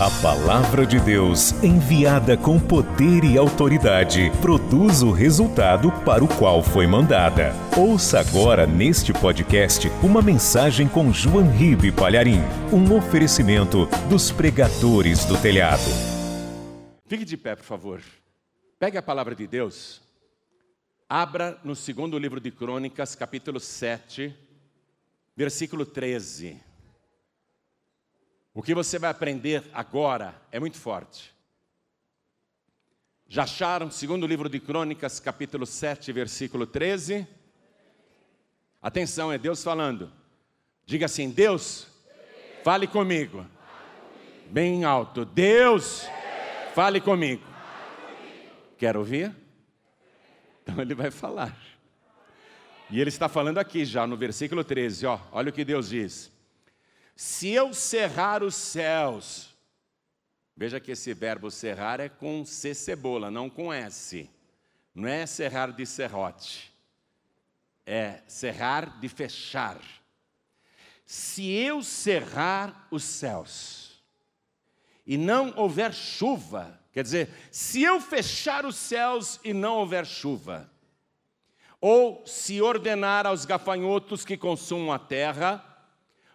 A palavra de Deus, enviada com poder e autoridade, produz o resultado para o qual foi mandada. Ouça agora neste podcast uma mensagem com João Ribe Palharim, um oferecimento dos pregadores do telhado. Fique de pé, por favor. Pegue a palavra de Deus. Abra no segundo livro de Crônicas, capítulo 7, versículo 13. O que você vai aprender agora é muito forte. Já acharam, segundo livro de Crônicas, capítulo 7, versículo 13? Atenção, é Deus falando. Diga assim: Deus, fale comigo. Bem alto. Deus, fale comigo. Quer ouvir? Então ele vai falar. E ele está falando aqui já no versículo 13, ó. Olha o que Deus diz. Se eu cerrar os céus, veja que esse verbo cerrar é com C cebola, não com S. Não é cerrar de serrote, é cerrar de fechar. Se eu cerrar os céus e não houver chuva, quer dizer, se eu fechar os céus e não houver chuva, ou se ordenar aos gafanhotos que consumam a terra,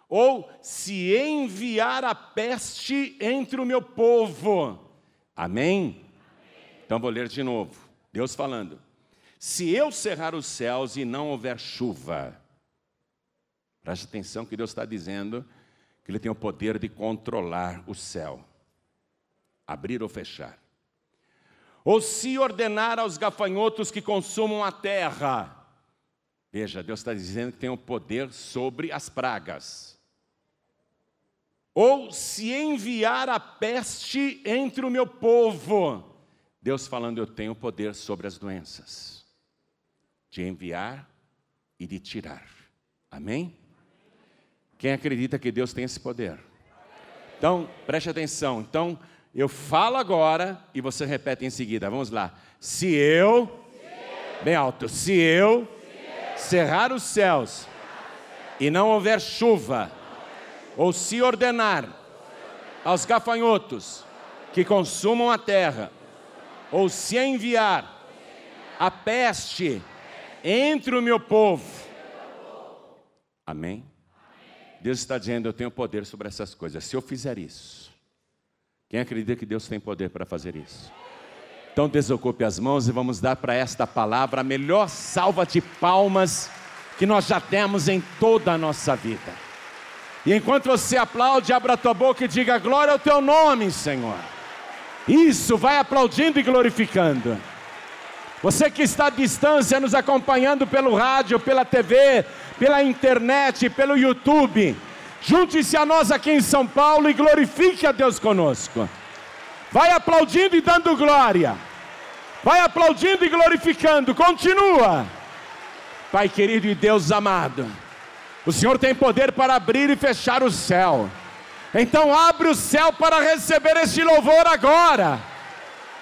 ou se enviar a peste entre o meu povo. Amém? Então vou ler de novo. Deus falando: Se eu cerrar os céus e não houver chuva, preste atenção que Deus está dizendo que Ele tem o poder de controlar o céu, abrir ou fechar. Ou se ordenar aos gafanhotos que consumam a terra, veja, Deus está dizendo que tem o poder sobre as pragas ou se enviar a peste entre o meu povo. Deus falando, eu tenho poder sobre as doenças, de enviar e de tirar. Amém? Quem acredita que Deus tem esse poder? Então, preste atenção. Então, eu falo agora e você repete em seguida. Vamos lá. Se eu, bem alto, se eu cerrar os céus e não houver chuva, ou se ordenar aos gafanhotos que consumam a terra, ou se enviar a peste entre o meu povo. Amém? Deus está dizendo: Eu tenho poder sobre essas coisas. Se eu fizer isso, quem acredita que Deus tem poder para fazer isso? Então desocupe as mãos e vamos dar para esta palavra a melhor salva de palmas que nós já temos em toda a nossa vida. E enquanto você aplaude, abra a tua boca e diga glória ao teu nome, Senhor. Isso, vai aplaudindo e glorificando. Você que está à distância, nos acompanhando pelo rádio, pela TV, pela internet, pelo YouTube, junte-se a nós aqui em São Paulo e glorifique a Deus conosco. Vai aplaudindo e dando glória. Vai aplaudindo e glorificando. Continua. Pai querido e Deus amado. O Senhor tem poder para abrir e fechar o céu. Então abre o céu para receber este louvor agora.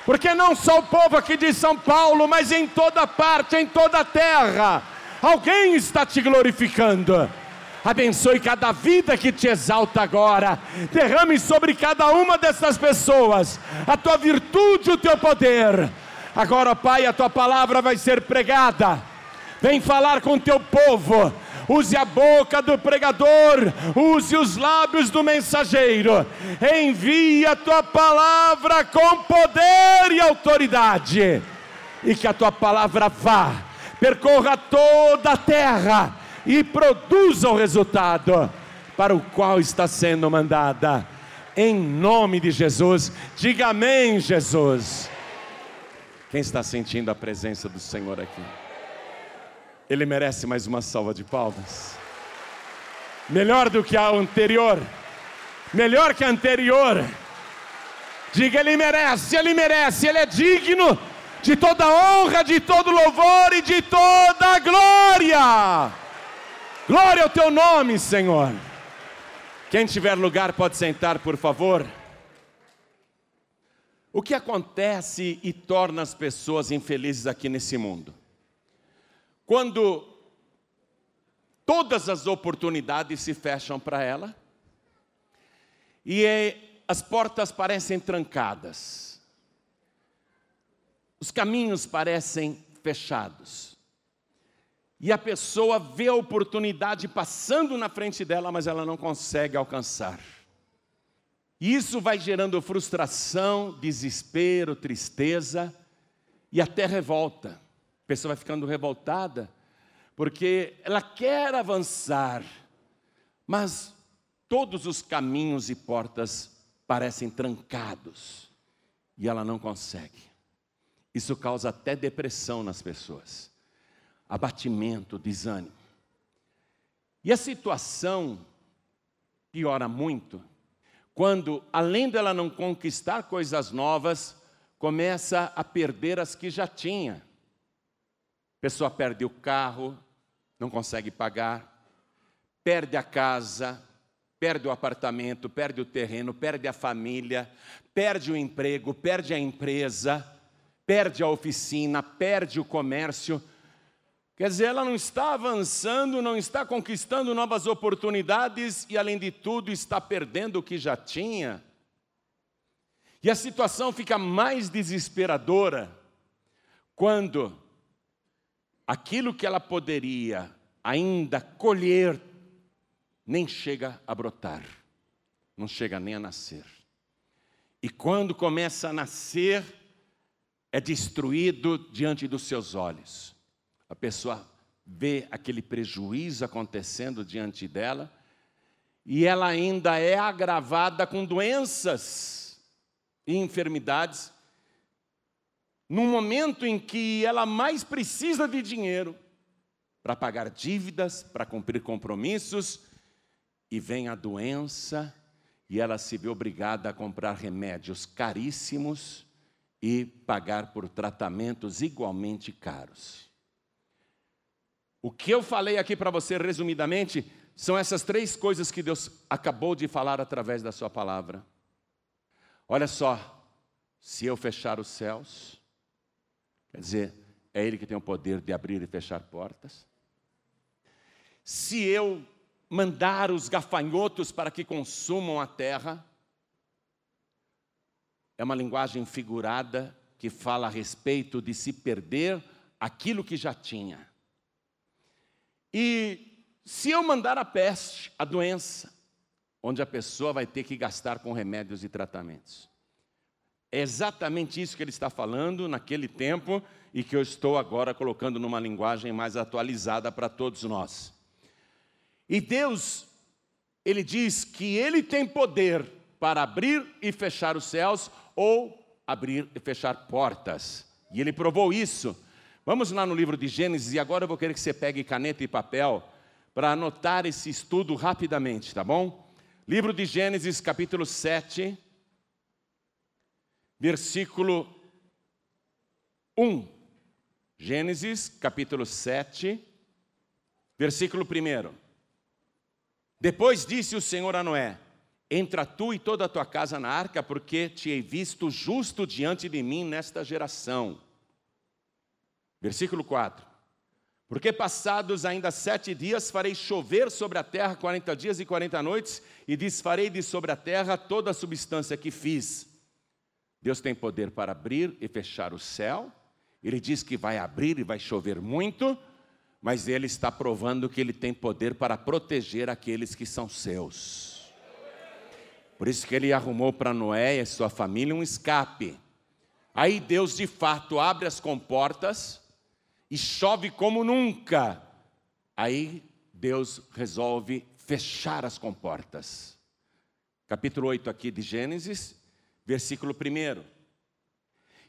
Porque não só o povo aqui de São Paulo, mas em toda parte, em toda a terra, alguém está te glorificando. Abençoe cada vida que te exalta agora. Derrame sobre cada uma dessas pessoas a tua virtude, o teu poder. Agora, Pai, a tua palavra vai ser pregada. Vem falar com o teu povo use a boca do pregador, use os lábios do mensageiro, envie a tua palavra com poder e autoridade, e que a tua palavra vá, percorra toda a terra e produza o resultado para o qual está sendo mandada. Em nome de Jesus, diga amém, Jesus. Quem está sentindo a presença do Senhor aqui? Ele merece mais uma salva de palmas. Melhor do que a anterior. Melhor que a anterior. Diga, ele merece, ele merece, ele é digno de toda honra, de todo louvor e de toda glória. Glória ao teu nome, Senhor. Quem tiver lugar pode sentar, por favor. O que acontece e torna as pessoas infelizes aqui nesse mundo? Quando todas as oportunidades se fecham para ela, e é, as portas parecem trancadas, os caminhos parecem fechados, e a pessoa vê a oportunidade passando na frente dela, mas ela não consegue alcançar. Isso vai gerando frustração, desespero, tristeza e até revolta. Pessoa vai ficando revoltada porque ela quer avançar, mas todos os caminhos e portas parecem trancados e ela não consegue. Isso causa até depressão nas pessoas, abatimento, desânimo. E a situação piora muito quando, além dela não conquistar coisas novas, começa a perder as que já tinha. Pessoa perde o carro, não consegue pagar, perde a casa, perde o apartamento, perde o terreno, perde a família, perde o emprego, perde a empresa, perde a oficina, perde o comércio, Quer dizer, ela não está avançando, não está conquistando novas oportunidades e, além de tudo, está perdendo o que já tinha. E a situação fica mais desesperadora quando aquilo que ela poderia ainda colher nem chega a brotar, não chega nem a nascer. E quando começa a nascer, é destruído diante dos seus olhos a pessoa vê aquele prejuízo acontecendo diante dela e ela ainda é agravada com doenças e enfermidades, num momento em que ela mais precisa de dinheiro para pagar dívidas, para cumprir compromissos, e vem a doença e ela se vê obrigada a comprar remédios caríssimos e pagar por tratamentos igualmente caros. O que eu falei aqui para você resumidamente são essas três coisas que Deus acabou de falar através da Sua palavra. Olha só, se eu fechar os céus, quer dizer, é Ele que tem o poder de abrir e fechar portas. Se eu mandar os gafanhotos para que consumam a terra, é uma linguagem figurada que fala a respeito de se perder aquilo que já tinha. E se eu mandar a peste, a doença, onde a pessoa vai ter que gastar com remédios e tratamentos. É exatamente isso que ele está falando naquele tempo e que eu estou agora colocando numa linguagem mais atualizada para todos nós. E Deus, ele diz que ele tem poder para abrir e fechar os céus ou abrir e fechar portas. E ele provou isso Vamos lá no livro de Gênesis e agora eu vou querer que você pegue caneta e papel para anotar esse estudo rapidamente, tá bom? Livro de Gênesis, capítulo 7, versículo 1. Gênesis, capítulo 7, versículo 1. Depois disse o Senhor a Noé: Entra tu e toda a tua casa na arca, porque te hei visto justo diante de mim nesta geração. Versículo 4. Porque passados ainda sete dias farei chover sobre a terra quarenta dias e quarenta noites, e desfarei de sobre a terra toda a substância que fiz. Deus tem poder para abrir e fechar o céu, ele diz que vai abrir e vai chover muito, mas ele está provando que ele tem poder para proteger aqueles que são seus. Por isso que ele arrumou para Noé e sua família um escape. Aí Deus de fato abre as comportas, e chove como nunca. Aí Deus resolve fechar as comportas. Capítulo 8 aqui de Gênesis, versículo 1.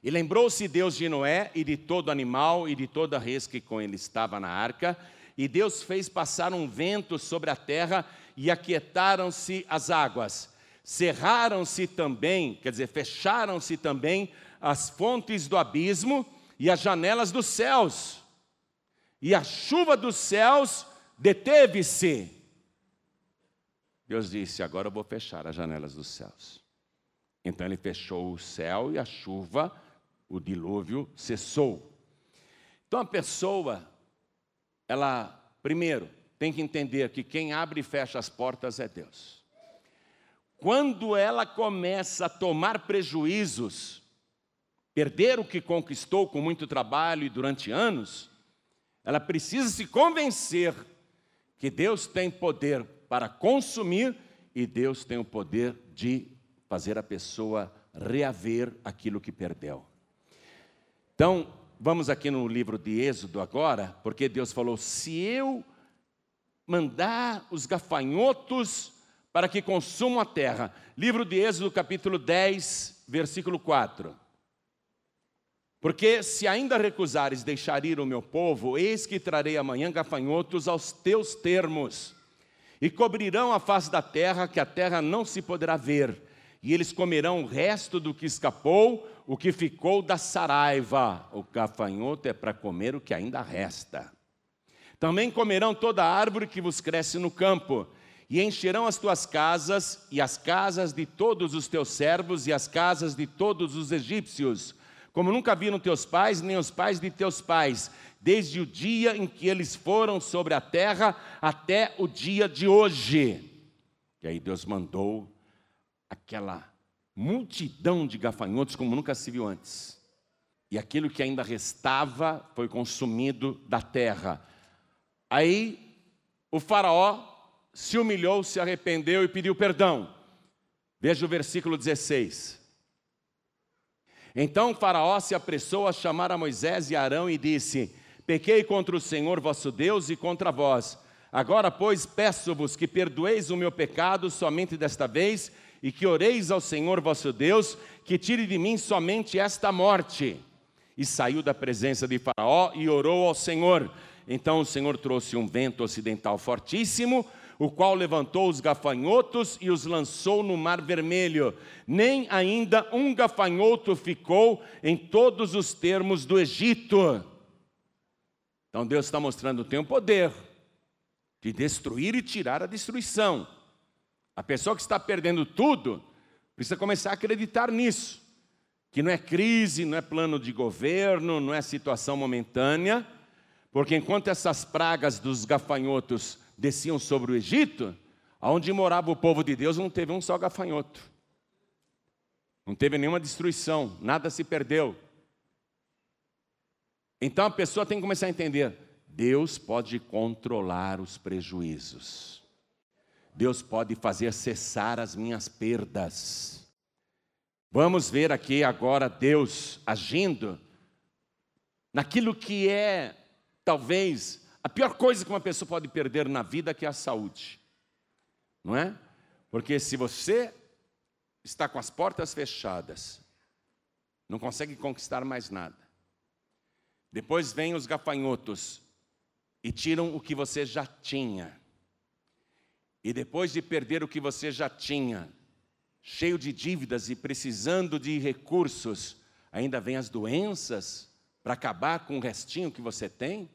E lembrou-se Deus de Noé e de todo animal e de toda res que com ele estava na arca, e Deus fez passar um vento sobre a terra e aquietaram-se as águas. Cerraram-se também, quer dizer, fecharam-se também as fontes do abismo e as janelas dos céus, e a chuva dos céus deteve-se. Deus disse: Agora eu vou fechar as janelas dos céus. Então ele fechou o céu e a chuva, o dilúvio cessou. Então a pessoa, ela, primeiro, tem que entender que quem abre e fecha as portas é Deus. quando ela começa a tomar prejuízos, perder o que conquistou com muito trabalho e durante anos, ela precisa se convencer que Deus tem poder para consumir e Deus tem o poder de fazer a pessoa reaver aquilo que perdeu. Então, vamos aqui no livro de Êxodo agora, porque Deus falou: se eu mandar os gafanhotos para que consumam a terra. Livro de Êxodo, capítulo 10, versículo 4. Porque se ainda recusares deixar ir o meu povo, eis que trarei amanhã gafanhotos aos teus termos, e cobrirão a face da terra, que a terra não se poderá ver, e eles comerão o resto do que escapou, o que ficou da saraiva. O gafanhoto é para comer o que ainda resta. Também comerão toda árvore que vos cresce no campo, e encherão as tuas casas, e as casas de todos os teus servos, e as casas de todos os egípcios, como nunca viram teus pais, nem os pais de teus pais, desde o dia em que eles foram sobre a terra até o dia de hoje. E aí Deus mandou aquela multidão de gafanhotos como nunca se viu antes. E aquilo que ainda restava foi consumido da terra. Aí o Faraó se humilhou, se arrependeu e pediu perdão. Veja o versículo 16. Então Faraó se apressou a chamar a Moisés e Arão e disse: Pequei contra o Senhor vosso Deus e contra vós. Agora, pois, peço-vos que perdoeis o meu pecado somente desta vez e que oreis ao Senhor vosso Deus, que tire de mim somente esta morte. E saiu da presença de Faraó e orou ao Senhor. Então o Senhor trouxe um vento ocidental fortíssimo, o qual levantou os gafanhotos e os lançou no mar vermelho. Nem ainda um gafanhoto ficou em todos os termos do Egito. Então Deus está mostrando tem o poder de destruir e tirar a destruição. A pessoa que está perdendo tudo precisa começar a acreditar nisso. Que não é crise, não é plano de governo, não é situação momentânea, porque enquanto essas pragas dos gafanhotos desciam sobre o Egito, onde morava o povo de Deus não teve um só gafanhoto. Não teve nenhuma destruição, nada se perdeu. Então a pessoa tem que começar a entender: Deus pode controlar os prejuízos. Deus pode fazer cessar as minhas perdas. Vamos ver aqui agora Deus agindo naquilo que é talvez a pior coisa que uma pessoa pode perder na vida que é a saúde. Não é? Porque se você está com as portas fechadas, não consegue conquistar mais nada. Depois vêm os gafanhotos e tiram o que você já tinha. E depois de perder o que você já tinha, cheio de dívidas e precisando de recursos, ainda vem as doenças para acabar com o restinho que você tem?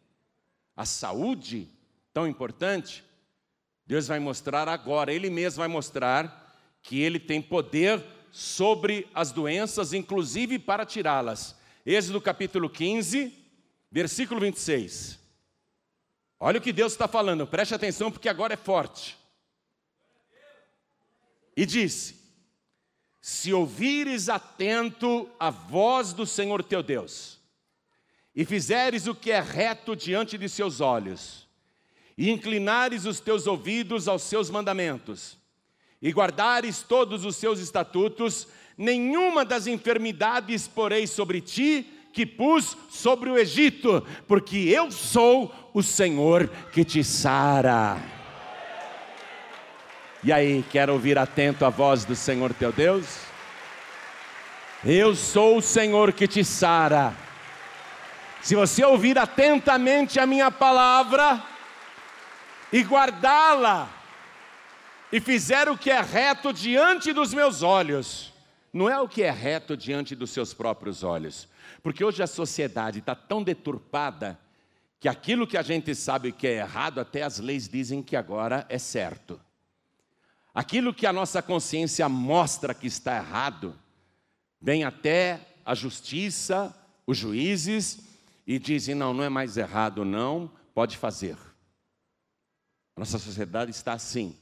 a saúde tão importante, Deus vai mostrar agora, Ele mesmo vai mostrar que Ele tem poder sobre as doenças, inclusive para tirá-las. Êxodo capítulo 15, versículo 26. Olha o que Deus está falando, preste atenção porque agora é forte. E disse: Se ouvires atento a voz do Senhor teu Deus, e fizeres o que é reto diante de seus olhos, e inclinares os teus ouvidos aos seus mandamentos, e guardares todos os seus estatutos, nenhuma das enfermidades porei sobre ti, que pus sobre o Egito, porque eu sou o Senhor que te sara. E aí, quer ouvir atento a voz do Senhor teu Deus? Eu sou o Senhor que te sara se você ouvir atentamente a minha palavra e guardá-la, e fizer o que é reto diante dos meus olhos, não é o que é reto diante dos seus próprios olhos, porque hoje a sociedade está tão deturpada que aquilo que a gente sabe que é errado, até as leis dizem que agora é certo. Aquilo que a nossa consciência mostra que está errado, vem até a justiça, os juízes e dizem: não, não é mais errado, não, pode fazer. A nossa sociedade está assim.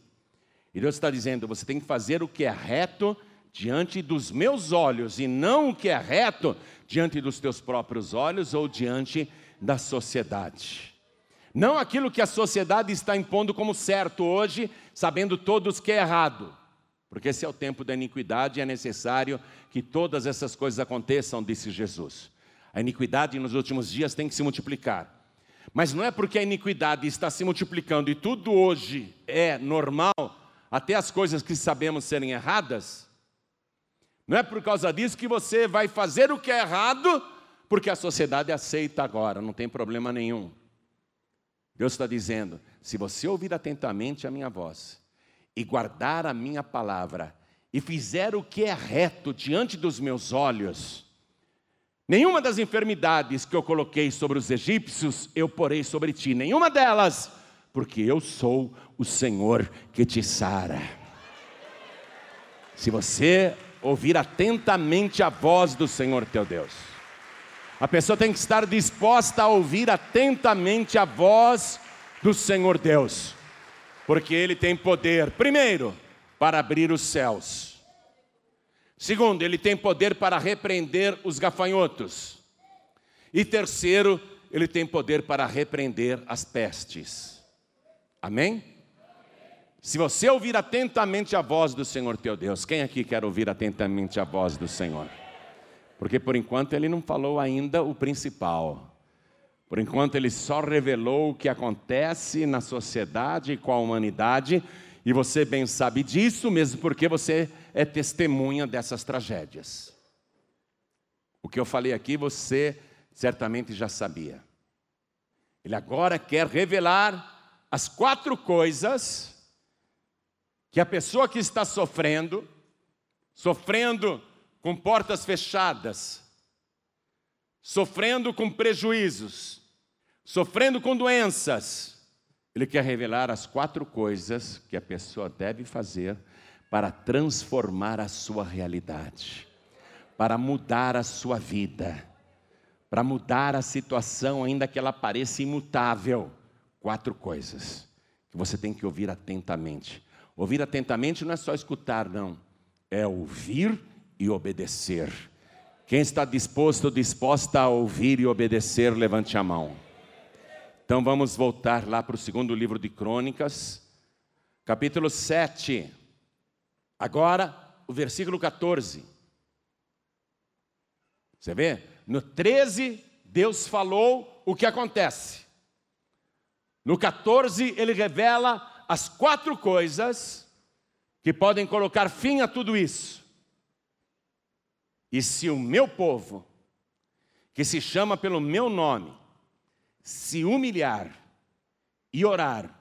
E Deus está dizendo: você tem que fazer o que é reto diante dos meus olhos, e não o que é reto diante dos teus próprios olhos ou diante da sociedade. Não aquilo que a sociedade está impondo como certo hoje, sabendo todos que é errado. Porque esse é o tempo da iniquidade e é necessário que todas essas coisas aconteçam, disse Jesus. A iniquidade nos últimos dias tem que se multiplicar. Mas não é porque a iniquidade está se multiplicando e tudo hoje é normal, até as coisas que sabemos serem erradas, não é por causa disso que você vai fazer o que é errado, porque a sociedade aceita agora, não tem problema nenhum. Deus está dizendo: se você ouvir atentamente a minha voz e guardar a minha palavra e fizer o que é reto diante dos meus olhos, nenhuma das enfermidades que eu coloquei sobre os egípcios eu porei sobre ti, nenhuma delas, porque eu sou o Senhor que te sara. Se você ouvir atentamente a voz do Senhor teu Deus, a pessoa tem que estar disposta a ouvir atentamente a voz do Senhor Deus, porque Ele tem poder, primeiro, para abrir os céus, segundo, Ele tem poder para repreender os gafanhotos, e terceiro, Ele tem poder para repreender as pestes. Amém? Se você ouvir atentamente a voz do Senhor teu Deus, quem aqui quer ouvir atentamente a voz do Senhor? Porque por enquanto ele não falou ainda o principal. Por enquanto ele só revelou o que acontece na sociedade e com a humanidade, e você bem sabe disso, mesmo porque você é testemunha dessas tragédias. O que eu falei aqui você certamente já sabia. Ele agora quer revelar as quatro coisas que a pessoa que está sofrendo, sofrendo com portas fechadas, sofrendo com prejuízos, sofrendo com doenças. Ele quer revelar as quatro coisas que a pessoa deve fazer para transformar a sua realidade, para mudar a sua vida, para mudar a situação, ainda que ela pareça imutável. Quatro coisas que você tem que ouvir atentamente. Ouvir atentamente não é só escutar, não, é ouvir e obedecer. Quem está disposto disposta a ouvir e obedecer, levante a mão. Então vamos voltar lá para o segundo livro de Crônicas, capítulo 7. Agora, o versículo 14. Você vê? No 13, Deus falou o que acontece. No 14, ele revela as quatro coisas que podem colocar fim a tudo isso. E se o meu povo, que se chama pelo meu nome, se humilhar e orar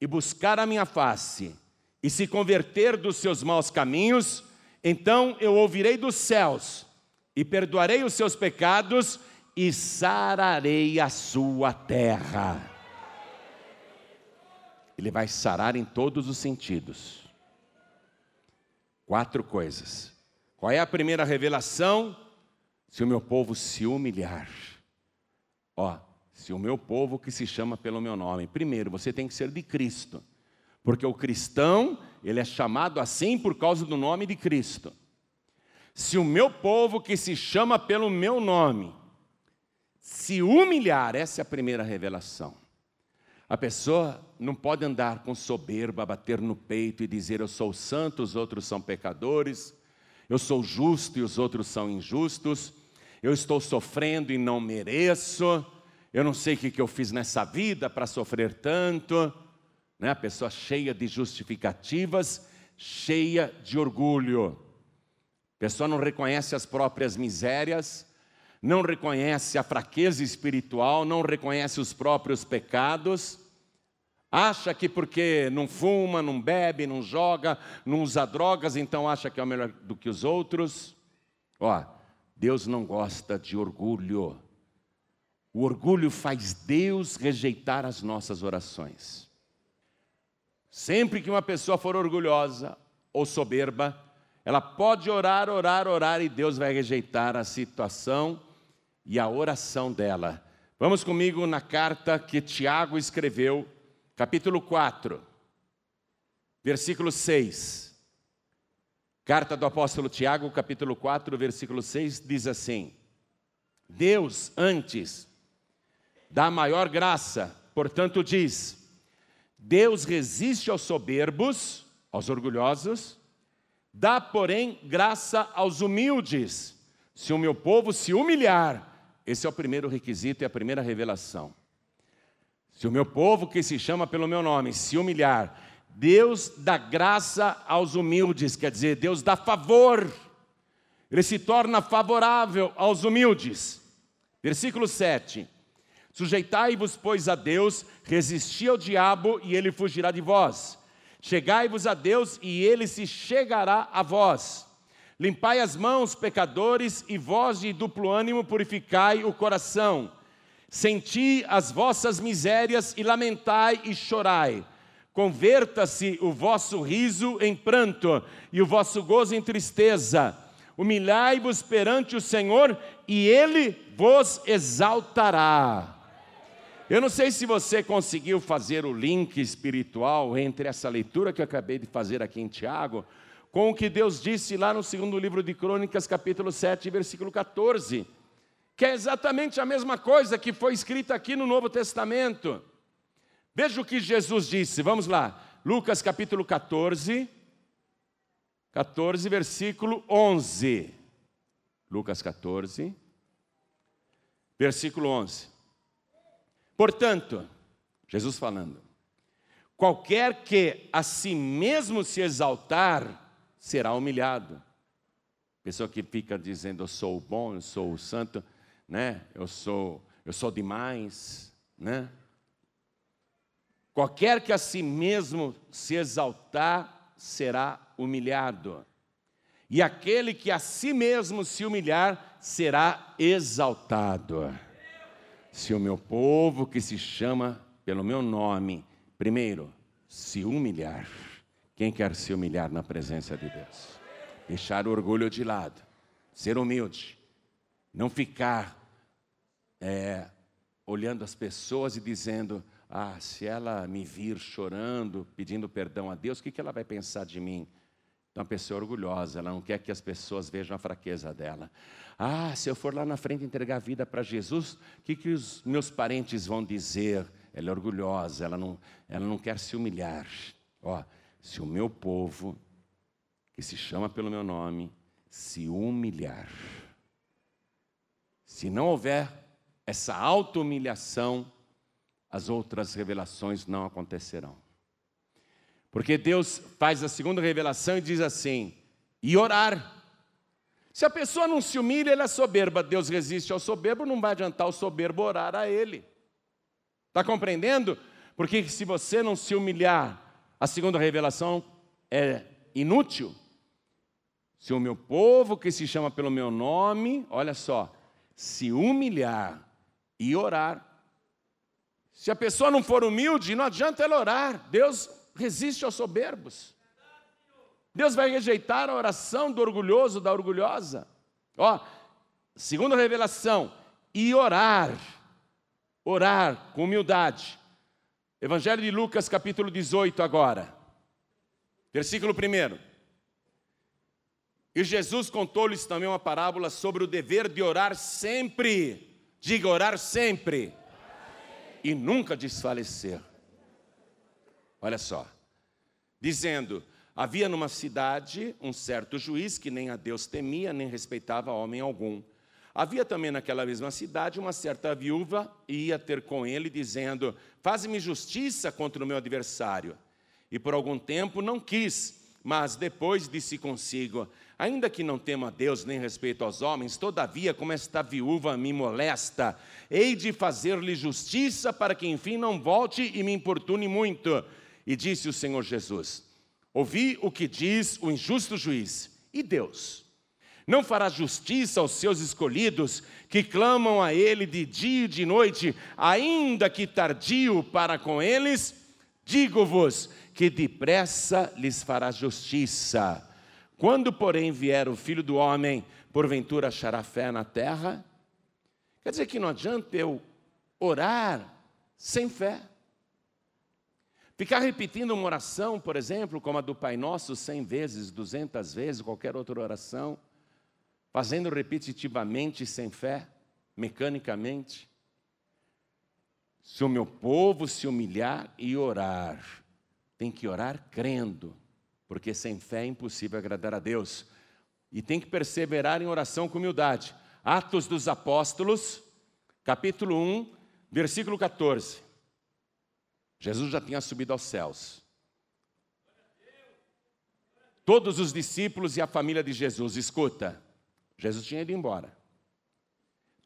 e buscar a minha face e se converter dos seus maus caminhos, então eu ouvirei dos céus e perdoarei os seus pecados e sararei a sua terra. Ele vai sarar em todos os sentidos. Quatro coisas qual é a primeira revelação? Se o meu povo se humilhar. Ó, se o meu povo que se chama pelo meu nome. Primeiro, você tem que ser de Cristo. Porque o cristão, ele é chamado assim por causa do nome de Cristo. Se o meu povo que se chama pelo meu nome se humilhar, essa é a primeira revelação. A pessoa não pode andar com soberba, bater no peito e dizer eu sou santo, os outros são pecadores eu sou justo e os outros são injustos, eu estou sofrendo e não mereço, eu não sei o que eu fiz nessa vida para sofrer tanto. Né? A pessoa cheia de justificativas, cheia de orgulho. A pessoa não reconhece as próprias misérias, não reconhece a fraqueza espiritual, não reconhece os próprios pecados Acha que porque não fuma, não bebe, não joga, não usa drogas, então acha que é melhor do que os outros. Ó, Deus não gosta de orgulho. O orgulho faz Deus rejeitar as nossas orações. Sempre que uma pessoa for orgulhosa ou soberba, ela pode orar, orar, orar e Deus vai rejeitar a situação e a oração dela. Vamos comigo na carta que Tiago escreveu capítulo 4. versículo 6. Carta do apóstolo Tiago, capítulo 4, versículo 6, diz assim: Deus antes dá maior graça, portanto diz: Deus resiste aos soberbos, aos orgulhosos, dá, porém, graça aos humildes. Se o meu povo se humilhar, esse é o primeiro requisito e a primeira revelação. Se o meu povo que se chama pelo meu nome se humilhar, Deus dá graça aos humildes, quer dizer, Deus dá favor, Ele se torna favorável aos humildes. Versículo 7: Sujeitai-vos, pois, a Deus, resisti ao diabo e ele fugirá de vós. Chegai-vos a Deus e ele se chegará a vós. Limpai as mãos, pecadores, e vós de duplo ânimo purificai o coração. Senti as vossas misérias e lamentai e chorai. Converta-se o vosso riso em pranto e o vosso gozo em tristeza. Humilhai-vos perante o Senhor e ele vos exaltará. Eu não sei se você conseguiu fazer o link espiritual entre essa leitura que eu acabei de fazer aqui em Tiago, com o que Deus disse lá no segundo livro de Crônicas, capítulo 7, versículo 14, que é exatamente a mesma coisa que foi escrita aqui no Novo Testamento. Veja o que Jesus disse, vamos lá. Lucas capítulo 14, 14, versículo 11. Lucas 14, versículo 11. Portanto, Jesus falando, qualquer que a si mesmo se exaltar, será humilhado. Pessoa que fica dizendo, eu sou bom, eu sou o santo, né? Eu sou, eu sou demais, né? Qualquer que a si mesmo se exaltar será humilhado, e aquele que a si mesmo se humilhar será exaltado. Se o meu povo que se chama pelo meu nome, primeiro, se humilhar, quem quer se humilhar na presença de Deus? Deixar o orgulho de lado, ser humilde, não ficar é, olhando as pessoas e dizendo, ah, se ela me vir chorando, pedindo perdão a Deus, o que ela vai pensar de mim? Então, uma pessoa orgulhosa, ela não quer que as pessoas vejam a fraqueza dela. Ah, se eu for lá na frente entregar a vida para Jesus, o que, que os meus parentes vão dizer? Ela é orgulhosa, ela não, ela não quer se humilhar. Ó, se o meu povo, que se chama pelo meu nome, se humilhar, se não houver essa auto-humilhação, as outras revelações não acontecerão. Porque Deus faz a segunda revelação e diz assim: e orar. Se a pessoa não se humilha, ele é soberba. Deus resiste ao soberbo, não vai adiantar o soberbo orar a ele. Está compreendendo? Porque se você não se humilhar, a segunda revelação é inútil. Se o meu povo, que se chama pelo meu nome, olha só, se humilhar e orar, se a pessoa não for humilde, não adianta ela orar. Deus resiste aos soberbos. Deus vai rejeitar a oração do orgulhoso, da orgulhosa. Ó, segunda revelação, e orar. Orar com humildade. Evangelho de Lucas, capítulo 18, agora. Versículo 1. E Jesus contou-lhes também uma parábola sobre o dever de orar sempre. Diga orar sempre e nunca desfalecer. Olha só, dizendo: havia numa cidade um certo juiz que nem a Deus temia, nem respeitava homem algum. Havia também naquela mesma cidade uma certa viúva e ia ter com ele, dizendo: Faze-me justiça contra o meu adversário. E por algum tempo não quis, mas depois disse consigo: Ainda que não tema a Deus nem respeito aos homens, todavia, como esta viúva me molesta, hei de fazer-lhe justiça para que enfim não volte e me importune muito. E disse o Senhor Jesus: Ouvi o que diz o injusto juiz, e Deus? Não fará justiça aos seus escolhidos, que clamam a Ele de dia e de noite, ainda que tardio para com eles? Digo-vos que depressa lhes fará justiça. Quando, porém, vier o filho do homem, porventura achará fé na terra? Quer dizer que não adianta eu orar sem fé. Ficar repetindo uma oração, por exemplo, como a do Pai Nosso, cem vezes, duzentas vezes, qualquer outra oração, fazendo repetitivamente, sem fé, mecanicamente. Se o meu povo se humilhar e orar, tem que orar crendo, porque sem fé é impossível agradar a Deus. E tem que perseverar em oração com humildade. Atos dos Apóstolos, capítulo 1, versículo 14. Jesus já tinha subido aos céus. Todos os discípulos e a família de Jesus, escuta, Jesus tinha ido embora.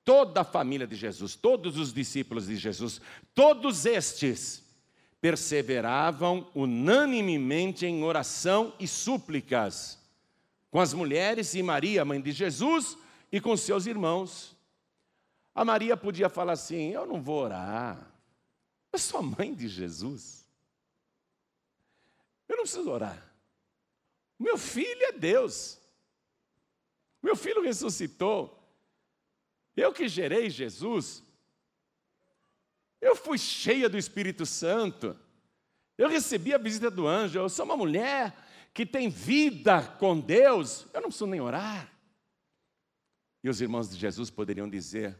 Toda a família de Jesus, todos os discípulos de Jesus, todos estes perseveravam unanimemente em oração e súplicas com as mulheres e Maria, mãe de Jesus, e com seus irmãos. A Maria podia falar assim: Eu não vou orar, eu sou a mãe de Jesus. Eu não preciso orar. Meu filho é Deus. Meu filho ressuscitou. Eu que gerei Jesus. Eu fui cheia do Espírito Santo. Eu recebi a visita do anjo. Eu sou uma mulher que tem vida com Deus. Eu não preciso nem orar. E os irmãos de Jesus poderiam dizer: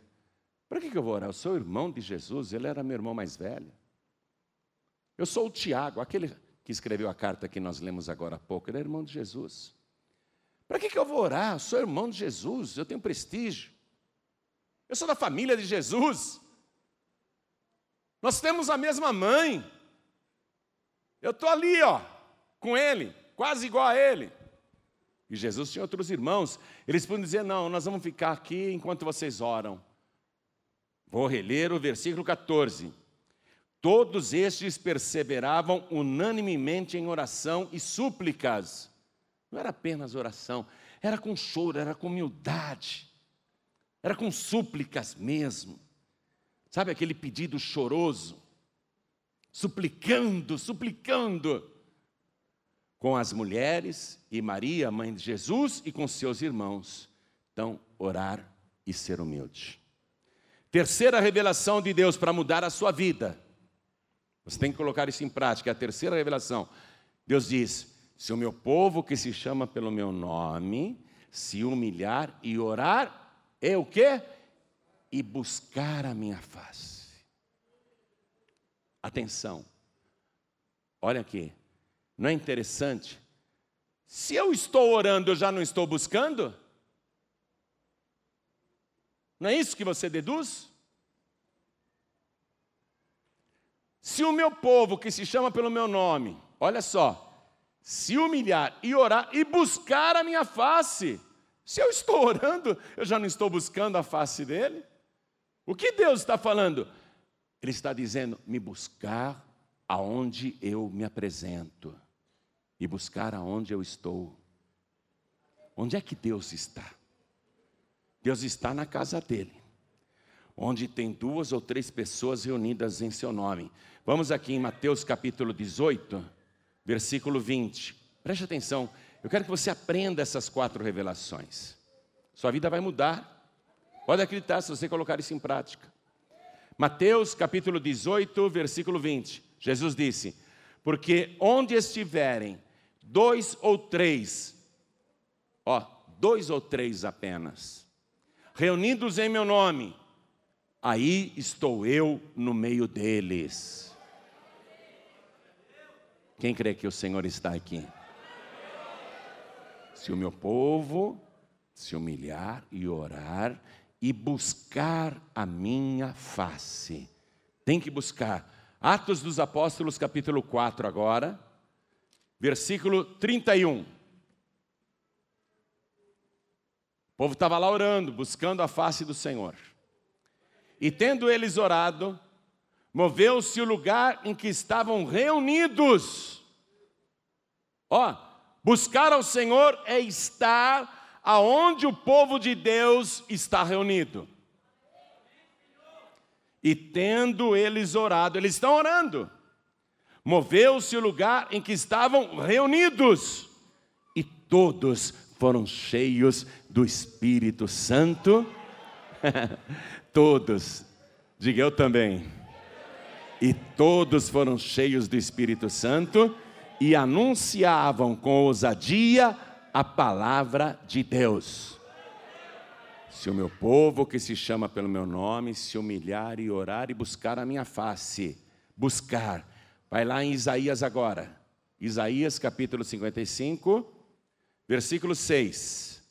para que, eu vou orar? Eu sou irmão de Jesus, ele era meu irmão mais velho. Eu sou o Tiago, aquele que escreveu a carta que nós lemos agora há pouco, ele é irmão de Jesus. Para que, eu vou orar? Eu sou irmão de Jesus, eu tenho prestígio. Eu sou da família de Jesus. Nós temos a mesma mãe. Eu estou ali, ó, com ele, quase igual a ele. E Jesus tinha outros irmãos. Eles podiam dizer: não, nós vamos ficar aqui enquanto vocês oram. Vou reler o versículo 14. Todos estes perseveravam unanimemente em oração e súplicas. Não era apenas oração, era com choro, era com humildade, era com súplicas mesmo. Sabe aquele pedido choroso? Suplicando, suplicando. Com as mulheres e Maria, mãe de Jesus, e com seus irmãos. Então, orar e ser humilde. Terceira revelação de Deus para mudar a sua vida. Você tem que colocar isso em prática. A terceira revelação. Deus diz: se o meu povo que se chama pelo meu nome se humilhar e orar, é o quê? E buscar a minha face. Atenção. Olha aqui. Não é interessante? Se eu estou orando, eu já não estou buscando? Não é isso que você deduz? Se o meu povo, que se chama pelo meu nome, olha só, se humilhar e orar e buscar a minha face, se eu estou orando, eu já não estou buscando a face dele? O que Deus está falando? Ele está dizendo: me buscar aonde eu me apresento e buscar aonde eu estou. Onde é que Deus está? Deus está na casa dele, onde tem duas ou três pessoas reunidas em seu nome. Vamos aqui em Mateus capítulo 18, versículo 20. Preste atenção, eu quero que você aprenda essas quatro revelações. Sua vida vai mudar. Pode acreditar se você colocar isso em prática. Mateus capítulo 18, versículo 20. Jesus disse: Porque onde estiverem dois ou três, ó, dois ou três apenas, reunidos em meu nome, aí estou eu no meio deles. Quem crê que o Senhor está aqui? Se o meu povo se humilhar e orar e buscar a minha face, tem que buscar. Atos dos Apóstolos, capítulo 4, agora, versículo 31. povo estava lá orando, buscando a face do Senhor. E tendo eles orado, moveu-se o lugar em que estavam reunidos. Ó, buscar ao Senhor é estar aonde o povo de Deus está reunido. E tendo eles orado, eles estão orando. Moveu-se o lugar em que estavam reunidos, e todos foram cheios do Espírito Santo. Todos. Diga eu também. E todos foram cheios do Espírito Santo e anunciavam com ousadia a palavra de Deus. Se o meu povo, que se chama pelo meu nome, se humilhar e orar e buscar a minha face, buscar, vai lá em Isaías agora, Isaías capítulo 55, versículo 6.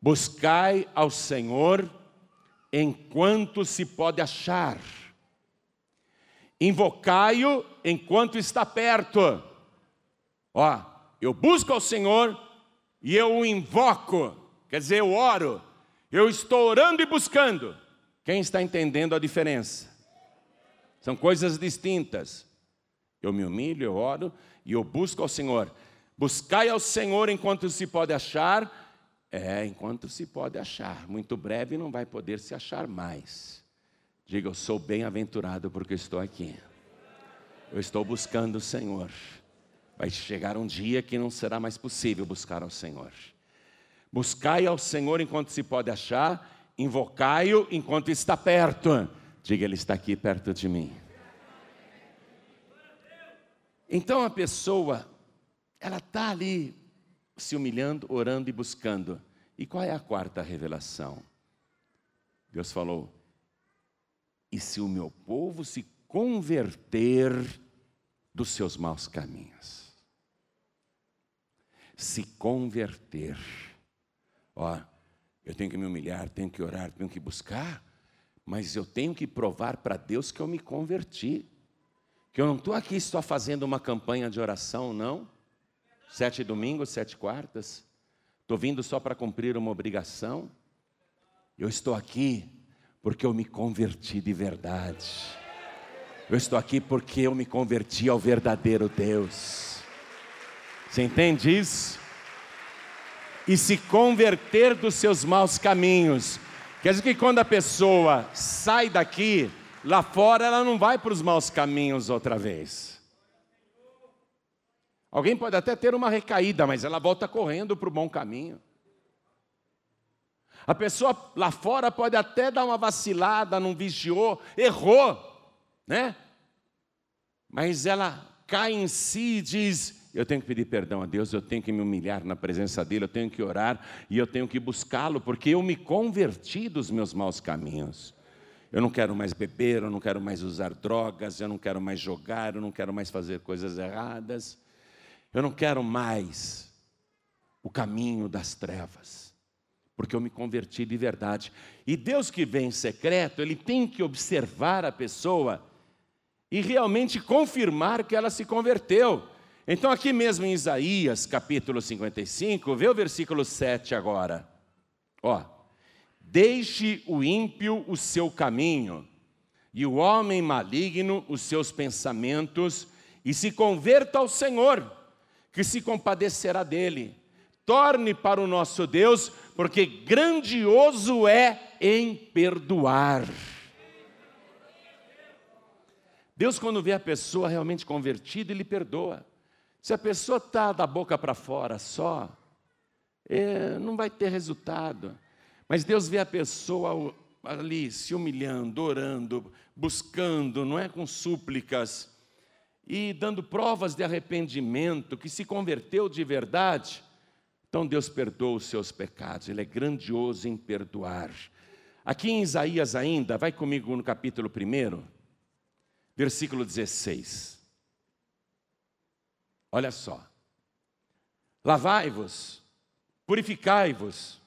Buscai ao Senhor enquanto se pode achar, invocai-o enquanto está perto. Ó, eu busco ao Senhor e eu o invoco, quer dizer, eu oro, eu estou orando e buscando. Quem está entendendo a diferença? São coisas distintas. Eu me humilho, eu oro e eu busco ao Senhor. Buscai ao Senhor enquanto se pode achar. É, enquanto se pode achar. Muito breve não vai poder se achar mais. Diga, eu sou bem-aventurado porque estou aqui. Eu estou buscando o Senhor. Vai chegar um dia que não será mais possível buscar ao Senhor. Buscai ao Senhor enquanto se pode achar, invocai-o enquanto está perto. Diga, Ele está aqui perto de mim. Então a pessoa, ela está ali se humilhando, orando e buscando. E qual é a quarta revelação? Deus falou: e se o meu povo se converter dos seus maus caminhos? Se converter. Ó, eu tenho que me humilhar, tenho que orar, tenho que buscar, mas eu tenho que provar para Deus que eu me converti. Que eu não estou aqui só fazendo uma campanha de oração, não. Sete domingos, sete quartas. Estou vindo só para cumprir uma obrigação. Eu estou aqui porque eu me converti de verdade. Eu estou aqui porque eu me converti ao verdadeiro Deus. Você entende isso? E se converter dos seus maus caminhos. Quer dizer que quando a pessoa sai daqui, lá fora ela não vai para os maus caminhos outra vez. Alguém pode até ter uma recaída, mas ela volta correndo para o bom caminho. A pessoa lá fora pode até dar uma vacilada, não vigiou, errou, né? Mas ela cai em si e diz: Eu tenho que pedir perdão a Deus, eu tenho que me humilhar na presença dEle, eu tenho que orar e eu tenho que buscá-lo, porque eu me converti dos meus maus caminhos. Eu não quero mais beber, eu não quero mais usar drogas, eu não quero mais jogar, eu não quero mais fazer coisas erradas, eu não quero mais o caminho das trevas porque eu me converti de verdade. E Deus que vem em secreto, ele tem que observar a pessoa e realmente confirmar que ela se converteu. Então, aqui mesmo em Isaías, capítulo 55, vê o versículo 7 agora. Ó, deixe o ímpio o seu caminho, e o homem maligno os seus pensamentos, e se converta ao Senhor, que se compadecerá dele torne para o nosso Deus, porque grandioso é em perdoar. Deus, quando vê a pessoa realmente convertida, Ele perdoa. Se a pessoa está da boca para fora só, é, não vai ter resultado. Mas Deus vê a pessoa ali se humilhando, orando, buscando, não é com súplicas, e dando provas de arrependimento, que se converteu de verdade, então Deus perdoa os seus pecados, Ele é grandioso em perdoar. Aqui em Isaías ainda, vai comigo no capítulo 1, versículo 16. Olha só. Lavai-vos, purificai-vos,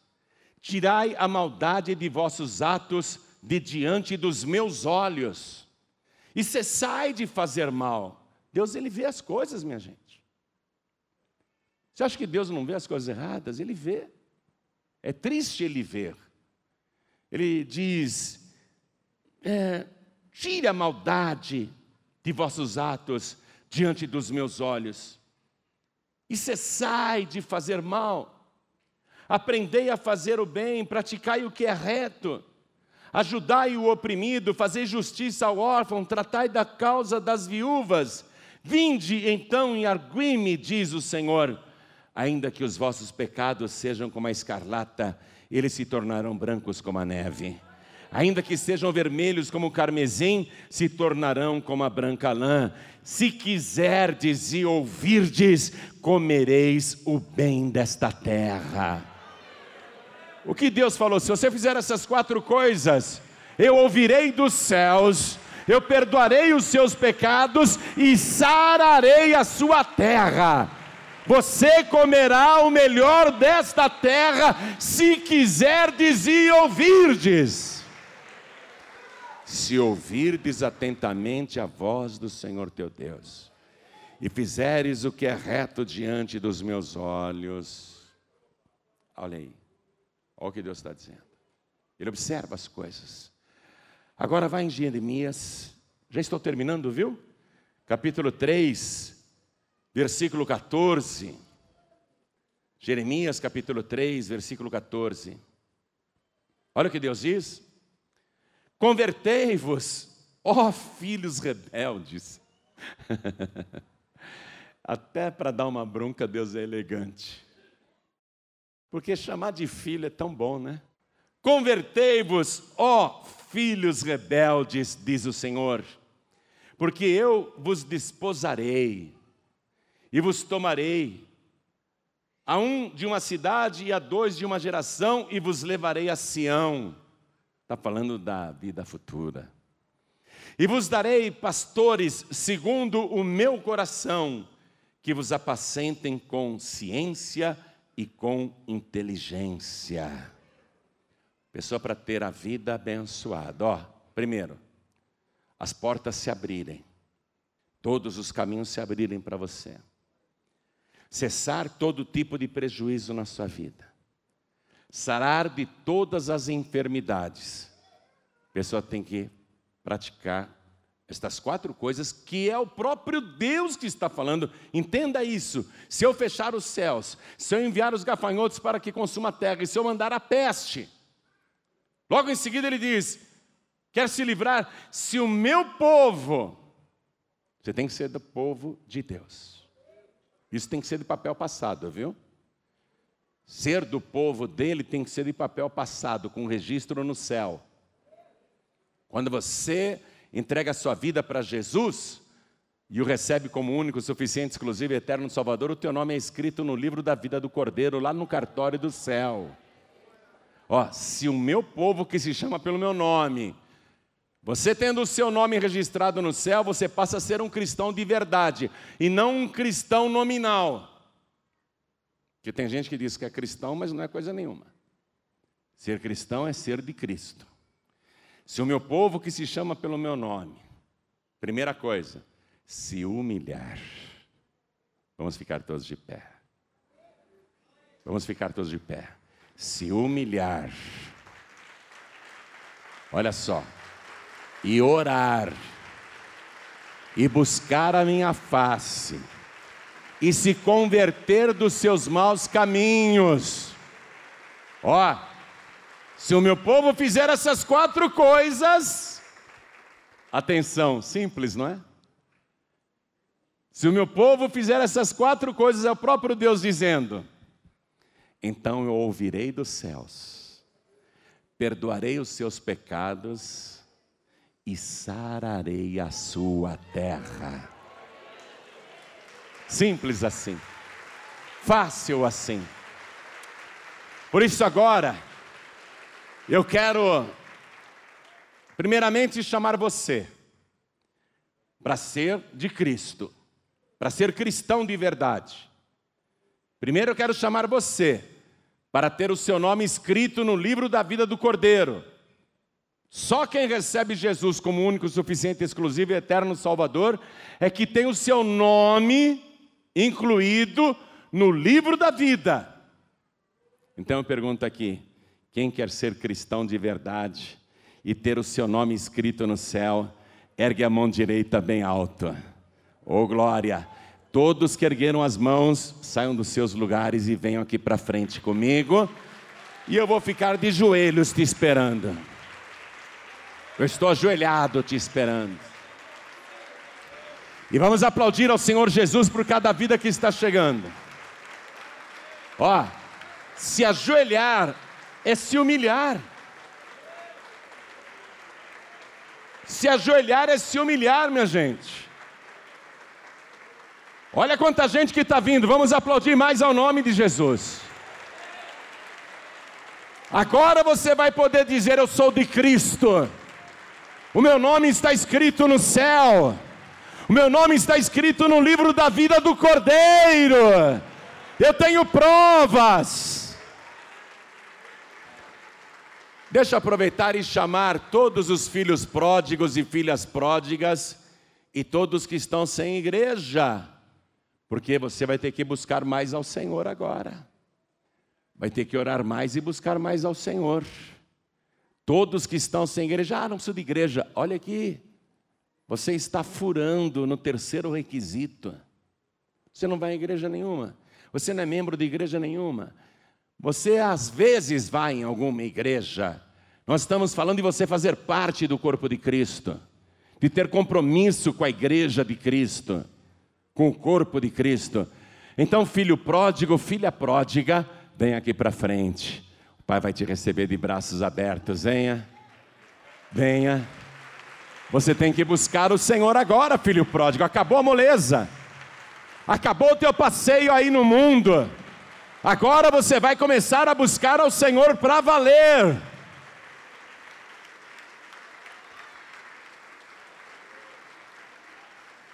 tirai a maldade de vossos atos de diante dos meus olhos, e cessai de fazer mal. Deus, Ele vê as coisas, minha gente. Você acha que Deus não vê as coisas erradas? Ele vê. É triste ele ver. Ele diz: é, tire a maldade de vossos atos diante dos meus olhos, e cessai de fazer mal. Aprendei a fazer o bem, praticai o que é reto, ajudai o oprimido, fazei justiça ao órfão, tratai da causa das viúvas. Vinde então e argui-me, diz o Senhor ainda que os vossos pecados sejam como a escarlata, eles se tornarão brancos como a neve. Ainda que sejam vermelhos como o carmesim, se tornarão como a branca lã. Se quiserdes e ouvirdes, comereis o bem desta terra. O que Deus falou? Se você fizer essas quatro coisas, eu ouvirei dos céus, eu perdoarei os seus pecados e sararei a sua terra. Você comerá o melhor desta terra, se quiserdes e ouvirdes. Se ouvirdes atentamente a voz do Senhor teu Deus, e fizeres o que é reto diante dos meus olhos. Olha aí, olha o que Deus está dizendo. Ele observa as coisas. Agora vai em Jeremias, já estou terminando, viu? Capítulo 3, versículo 14. Jeremias capítulo 3, versículo 14. Olha o que Deus diz: Convertei-vos, ó filhos rebeldes. Até para dar uma bronca, Deus é elegante. Porque chamar de filho é tão bom, né? Convertei-vos, ó filhos rebeldes, diz o Senhor, porque eu vos desposarei e vos tomarei, a um de uma cidade e a dois de uma geração, e vos levarei a Sião. Está falando da vida futura. E vos darei pastores segundo o meu coração, que vos apacentem com ciência e com inteligência. Pessoa para ter a vida abençoada. Ó, primeiro, as portas se abrirem, todos os caminhos se abrirem para você cessar todo tipo de prejuízo na sua vida, sarar de todas as enfermidades. A pessoa tem que praticar estas quatro coisas, que é o próprio Deus que está falando. Entenda isso. Se eu fechar os céus, se eu enviar os gafanhotos para que consuma a terra, e se eu mandar a peste, logo em seguida ele diz: quer se livrar, se o meu povo, você tem que ser do povo de Deus. Isso tem que ser de papel passado, viu? Ser do povo dele tem que ser de papel passado, com registro no céu. Quando você entrega a sua vida para Jesus e o recebe como único, suficiente, exclusivo e eterno Salvador, o teu nome é escrito no livro da vida do Cordeiro, lá no cartório do céu. Ó, se o meu povo que se chama pelo meu nome você tendo o seu nome registrado no céu, você passa a ser um cristão de verdade e não um cristão nominal. Porque tem gente que diz que é cristão, mas não é coisa nenhuma. Ser cristão é ser de Cristo. Se o meu povo que se chama pelo meu nome, primeira coisa, se humilhar. Vamos ficar todos de pé. Vamos ficar todos de pé. Se humilhar. Olha só e orar, e buscar a minha face, e se converter dos seus maus caminhos. Ó, se o meu povo fizer essas quatro coisas, atenção, simples, não é? Se o meu povo fizer essas quatro coisas, é o próprio Deus dizendo: então eu ouvirei dos céus, perdoarei os seus pecados e sararei a sua terra. Simples assim, fácil assim. Por isso, agora, eu quero, primeiramente, chamar você para ser de Cristo, para ser cristão de verdade. Primeiro, eu quero chamar você para ter o seu nome escrito no livro da vida do Cordeiro. Só quem recebe Jesus como único, suficiente, exclusivo e eterno Salvador é que tem o seu nome incluído no livro da vida. Então eu pergunto aqui: quem quer ser cristão de verdade e ter o seu nome escrito no céu, ergue a mão direita bem alta. Oh glória! Todos que ergueram as mãos, saiam dos seus lugares e venham aqui para frente comigo. E eu vou ficar de joelhos te esperando. Eu estou ajoelhado te esperando. E vamos aplaudir ao Senhor Jesus por cada vida que está chegando. Ó, se ajoelhar é se humilhar. Se ajoelhar é se humilhar, minha gente. Olha quanta gente que está vindo, vamos aplaudir mais ao nome de Jesus. Agora você vai poder dizer: Eu sou de Cristo, o meu nome está escrito no céu, o meu nome está escrito no livro da vida do Cordeiro, eu tenho provas. Deixa eu aproveitar e chamar todos os filhos pródigos e filhas pródigas e todos que estão sem igreja, porque você vai ter que buscar mais ao Senhor agora, vai ter que orar mais e buscar mais ao Senhor. Todos que estão sem igreja, ah, não preciso de igreja, olha aqui, você está furando no terceiro requisito. Você não vai à igreja nenhuma, você não é membro de igreja nenhuma, você às vezes vai em alguma igreja. Nós estamos falando de você fazer parte do corpo de Cristo, de ter compromisso com a igreja de Cristo, com o corpo de Cristo. Então, filho pródigo, filha pródiga, vem aqui para frente. O pai vai te receber de braços abertos. Venha, venha. Você tem que buscar o Senhor agora, filho pródigo. Acabou a moleza. Acabou o teu passeio aí no mundo. Agora você vai começar a buscar ao Senhor para valer.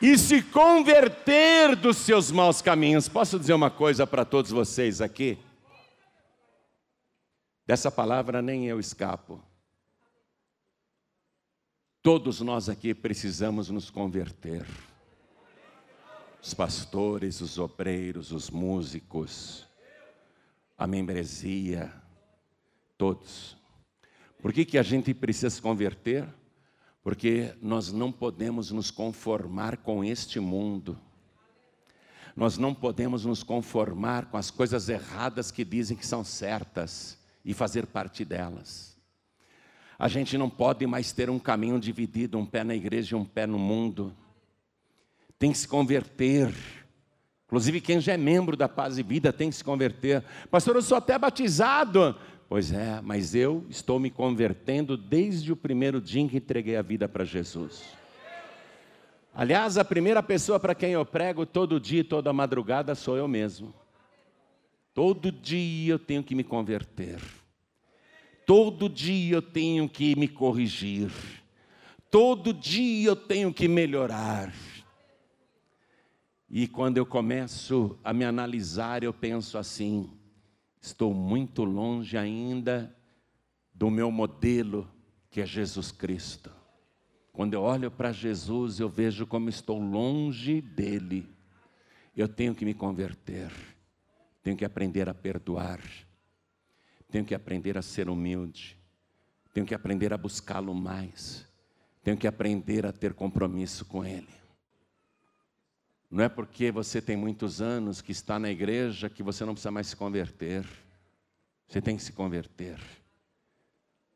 E se converter dos seus maus caminhos. Posso dizer uma coisa para todos vocês aqui? Dessa palavra nem eu escapo. Todos nós aqui precisamos nos converter. Os pastores, os obreiros, os músicos, a membresia, todos. Por que, que a gente precisa se converter? Porque nós não podemos nos conformar com este mundo. Nós não podemos nos conformar com as coisas erradas que dizem que são certas e fazer parte delas. A gente não pode mais ter um caminho dividido, um pé na igreja e um pé no mundo. Tem que se converter Inclusive, quem já é membro da Paz e Vida tem que se converter. Pastor, eu sou até batizado. Pois é, mas eu estou me convertendo desde o primeiro dia em que entreguei a vida para Jesus. Aliás, a primeira pessoa para quem eu prego todo dia, toda madrugada, sou eu mesmo. Todo dia eu tenho que me converter. Todo dia eu tenho que me corrigir. Todo dia eu tenho que melhorar. E quando eu começo a me analisar, eu penso assim: estou muito longe ainda do meu modelo, que é Jesus Cristo. Quando eu olho para Jesus, eu vejo como estou longe dele. Eu tenho que me converter, tenho que aprender a perdoar, tenho que aprender a ser humilde, tenho que aprender a buscá-lo mais, tenho que aprender a ter compromisso com Ele. Não é porque você tem muitos anos que está na igreja que você não precisa mais se converter. Você tem que se converter.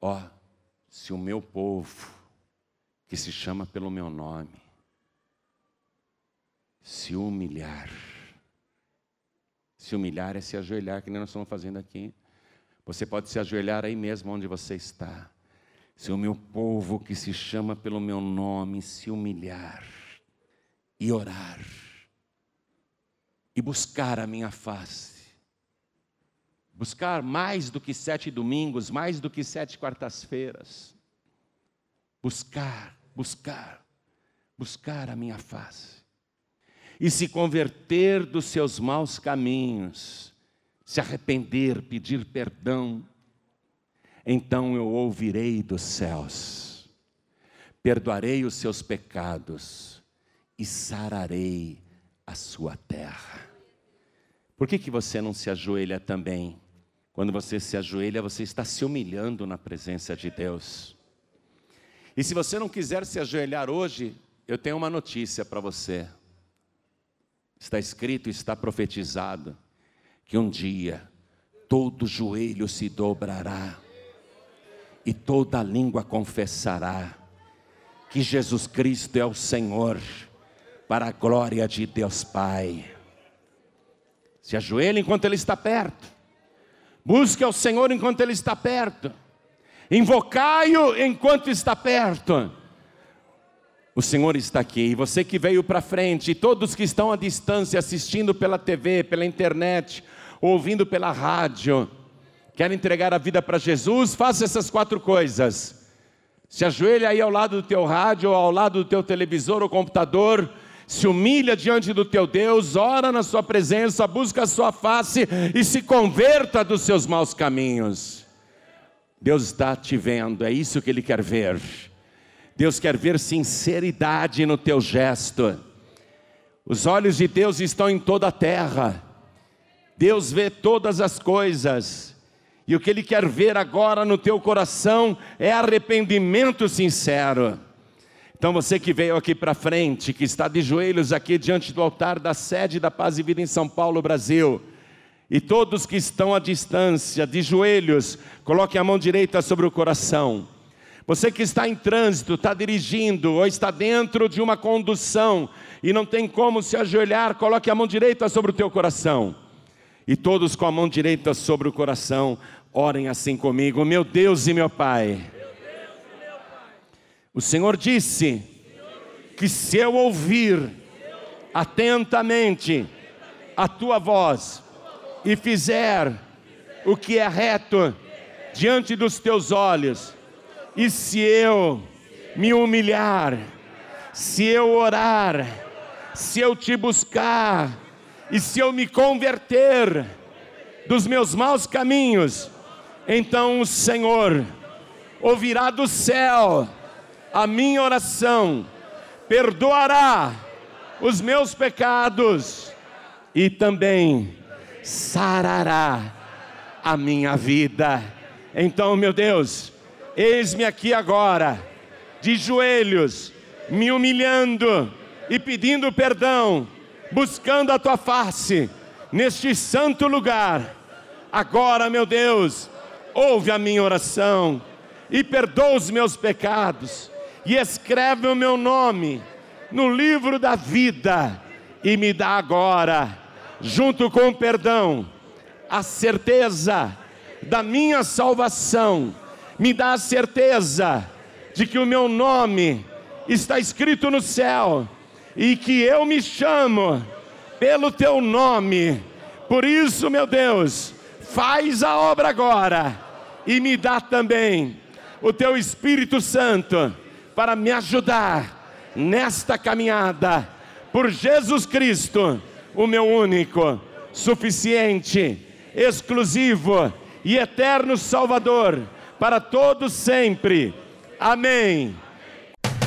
Ó, oh, se o meu povo, que se chama pelo meu nome, se humilhar, se humilhar é se ajoelhar, que nem nós estamos fazendo aqui. Você pode se ajoelhar aí mesmo onde você está. Se o meu povo que se chama pelo meu nome se humilhar e orar e buscar a minha face. Buscar mais do que sete domingos, mais do que sete quartas-feiras. Buscar, buscar, buscar a minha face. E se converter dos seus maus caminhos, se arrepender, pedir perdão, então eu ouvirei dos céus, perdoarei os seus pecados e sararei a sua terra. Por que, que você não se ajoelha também? Quando você se ajoelha, você está se humilhando na presença de Deus. E se você não quiser se ajoelhar hoje, eu tenho uma notícia para você. Está escrito, está profetizado, que um dia todo joelho se dobrará e toda língua confessará que Jesus Cristo é o Senhor, para a glória de Deus Pai. Se ajoelhe enquanto Ele está perto. Busque ao Senhor enquanto Ele está perto. Invocai-o enquanto está perto. O Senhor está aqui. E você que veio para frente, e todos que estão à distância assistindo pela TV, pela internet, ouvindo pela rádio, quer entregar a vida para Jesus, faça essas quatro coisas. Se ajoelha aí ao lado do teu rádio, ou ao lado do teu televisor ou computador, se humilha diante do teu Deus, ora na sua presença, busca a sua face e se converta dos seus maus caminhos. Deus está te vendo, é isso que Ele quer ver. Deus quer ver sinceridade no teu gesto. Os olhos de Deus estão em toda a terra. Deus vê todas as coisas. E o que Ele quer ver agora no teu coração é arrependimento sincero. Então você que veio aqui para frente, que está de joelhos aqui diante do altar da sede da Paz e Vida em São Paulo, Brasil, e todos que estão à distância, de joelhos, coloque a mão direita sobre o coração. Você que está em trânsito, está dirigindo ou está dentro de uma condução e não tem como se ajoelhar, coloque a mão direita sobre o teu coração. E todos com a mão direita sobre o coração, orem assim comigo: Meu Deus e meu Pai. O Senhor disse que se eu ouvir atentamente a tua voz e fizer o que é reto diante dos teus olhos, e se eu me humilhar, se eu orar, se eu te buscar, e se eu me converter dos meus maus caminhos, então o Senhor ouvirá do céu a minha oração, perdoará os meus pecados e também sarará a minha vida. Então, meu Deus, eis-me aqui agora, de joelhos, me humilhando e pedindo perdão, buscando a tua face neste santo lugar. Agora, meu Deus, ouve a minha oração e perdoa os meus pecados e escreve o meu nome no livro da vida e me dá agora, junto com o perdão, a certeza da minha salvação, me dá a certeza de que o meu nome está escrito no céu e que eu me chamo pelo teu nome. Por isso, meu Deus, faz a obra agora e me dá também o teu Espírito Santo para me ajudar nesta caminhada por Jesus Cristo, o meu único, suficiente, exclusivo e eterno Salvador, para todos sempre. Amém.